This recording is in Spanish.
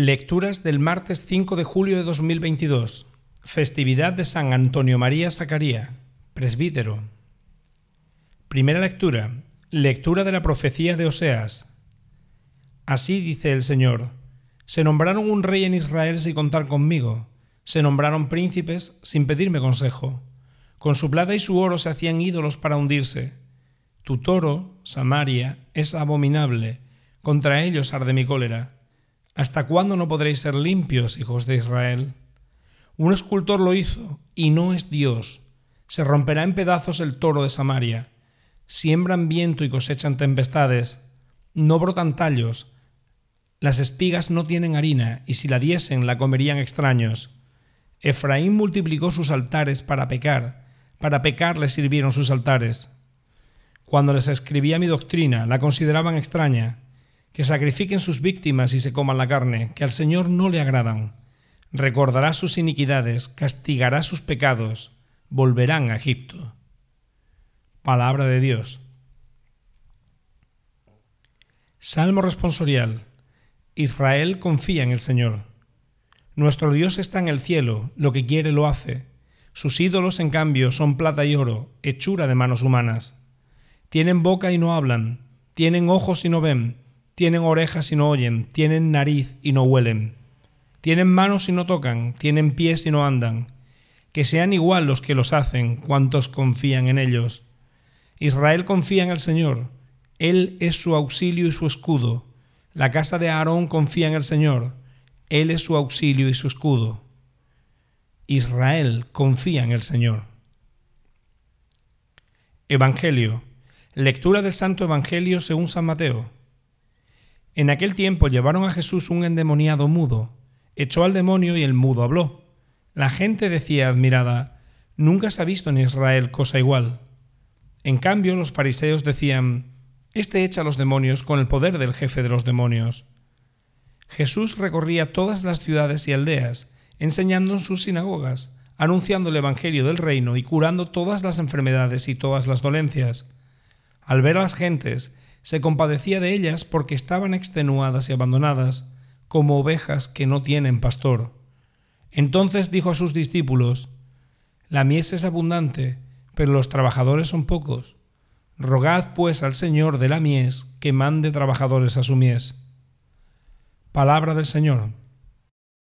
Lecturas del martes 5 de julio de 2022. Festividad de San Antonio María Zacaría, presbítero. Primera lectura. Lectura de la profecía de Oseas. Así dice el Señor. Se nombraron un rey en Israel sin contar conmigo. Se nombraron príncipes sin pedirme consejo. Con su plata y su oro se hacían ídolos para hundirse. Tu toro, Samaria, es abominable. Contra ellos arde mi cólera ¿Hasta cuándo no podréis ser limpios, hijos de Israel? Un escultor lo hizo, y no es Dios. Se romperá en pedazos el toro de Samaria. Siembran viento y cosechan tempestades. No brotan tallos. Las espigas no tienen harina, y si la diesen la comerían extraños. Efraín multiplicó sus altares para pecar, para pecar le sirvieron sus altares. Cuando les escribía mi doctrina, la consideraban extraña que sacrifiquen sus víctimas y se coman la carne, que al Señor no le agradan. Recordará sus iniquidades, castigará sus pecados, volverán a Egipto. Palabra de Dios. Salmo responsorial. Israel confía en el Señor. Nuestro Dios está en el cielo, lo que quiere lo hace. Sus ídolos, en cambio, son plata y oro, hechura de manos humanas. Tienen boca y no hablan, tienen ojos y no ven, tienen orejas y no oyen, tienen nariz y no huelen, tienen manos y no tocan, tienen pies y no andan. Que sean igual los que los hacen, cuantos confían en ellos. Israel confía en el Señor, Él es su auxilio y su escudo. La casa de Aarón confía en el Señor, Él es su auxilio y su escudo. Israel confía en el Señor. Evangelio. Lectura del Santo Evangelio según San Mateo. En aquel tiempo llevaron a Jesús un endemoniado mudo, echó al demonio y el mudo habló. La gente decía admirada, Nunca se ha visto en Israel cosa igual. En cambio, los fariseos decían, Este echa a los demonios con el poder del jefe de los demonios. Jesús recorría todas las ciudades y aldeas, enseñando en sus sinagogas, anunciando el Evangelio del reino y curando todas las enfermedades y todas las dolencias. Al ver a las gentes, se compadecía de ellas porque estaban extenuadas y abandonadas, como ovejas que no tienen pastor. Entonces dijo a sus discípulos, La mies es abundante, pero los trabajadores son pocos. Rogad pues al Señor de la mies que mande trabajadores a su mies. Palabra del Señor.